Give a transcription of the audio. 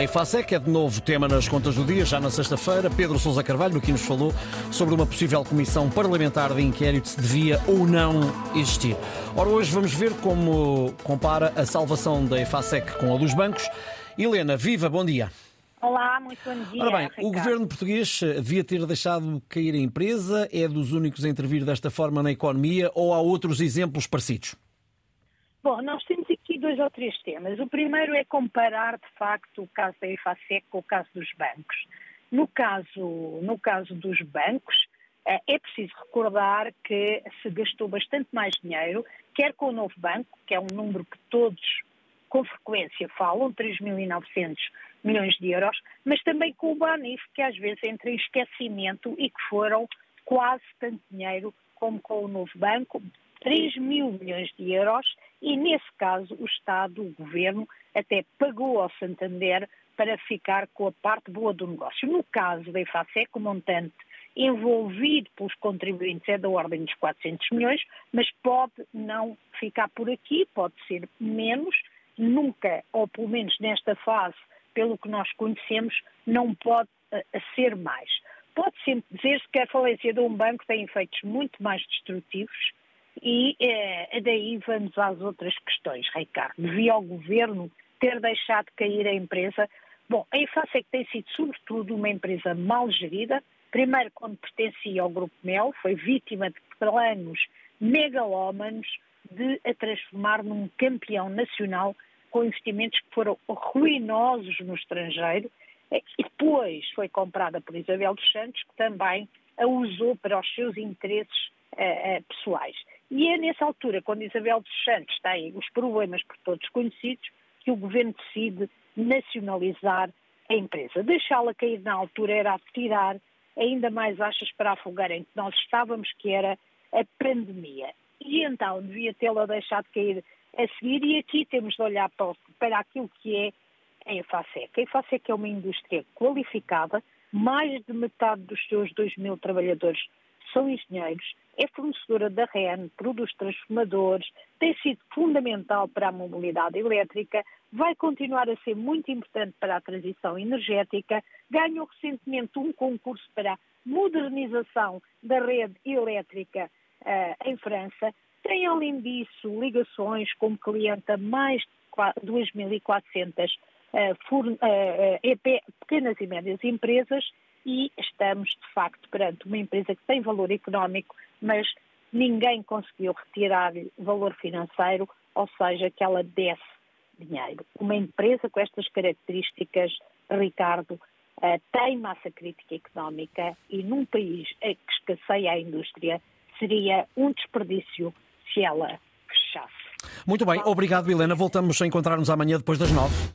A EFASEC é de novo tema nas contas do dia, já na sexta-feira. Pedro Sousa Carvalho aqui nos falou sobre uma possível comissão parlamentar de inquérito se devia ou não existir. Ora, hoje vamos ver como compara a salvação da EFASEC com a dos bancos. Helena, viva, bom dia. Olá, muito bom dia. Ora bem, Ricardo. o governo português eh, devia ter deixado cair a empresa, é dos únicos a intervir desta forma na economia ou há outros exemplos parecidos? Bom, nós dois ou três temas. O primeiro é comparar, de facto, o caso da EFASEC com o caso dos bancos. No caso, no caso dos bancos, eh, é preciso recordar que se gastou bastante mais dinheiro, quer com o novo banco, que é um número que todos com frequência falam, 3.900 milhões de euros, mas também com o Banif, que às vezes entra em esquecimento e que foram quase tanto dinheiro como com o novo banco, 3 mil milhões de euros, e nesse caso o Estado, o Governo, até pagou ao Santander para ficar com a parte boa do negócio. No caso da EFASEC, o montante envolvido pelos contribuintes é da ordem dos 400 milhões, mas pode não ficar por aqui, pode ser menos, nunca, ou pelo menos nesta fase, pelo que nós conhecemos, não pode uh, ser mais. Pode sempre dizer-se que a falência de um banco tem efeitos muito mais destrutivos e eh, daí vamos às outras questões, Ricardo. Devia o governo ter deixado cair a empresa? Bom, a EFASEC tem sido, sobretudo, uma empresa mal gerida. Primeiro, quando pertencia ao Grupo Mel, foi vítima de planos megalómanos de a transformar num campeão nacional com investimentos que foram ruinosos no estrangeiro. E depois foi comprada por Isabel dos Santos, que também a usou para os seus interesses uh, uh, pessoais. E é nessa altura, quando Isabel dos Santos tem os problemas por todos conhecidos, que o governo decide nacionalizar a empresa. Deixá-la cair na altura era tirar ainda mais achas para afogar em que nós estávamos, que era a pandemia. E então devia tê-la deixado cair a seguir, e aqui temos de olhar para, aquilo que é a EFASEC. A EFASEC é uma indústria qualificada, mais de metade dos seus 2 mil trabalhadores são engenheiros, é fornecedora da REN, produz transformadores, tem sido fundamental para a mobilidade elétrica, vai continuar a ser muito importante para a transição energética, ganhou recentemente um concurso para a modernização da rede elétrica uh, em França, tem além disso ligações como cliente a mais de 2.400 uh, uh, pequenas e médias empresas e estamos, de facto, perante uma empresa que tem valor económico, mas ninguém conseguiu retirar valor financeiro, ou seja, que ela desse dinheiro. Uma empresa com estas características, Ricardo, tem massa crítica económica e num país que escasseia a indústria, seria um desperdício se ela fechasse. Muito bem, obrigado, Helena. Voltamos a encontrar-nos amanhã depois das nove.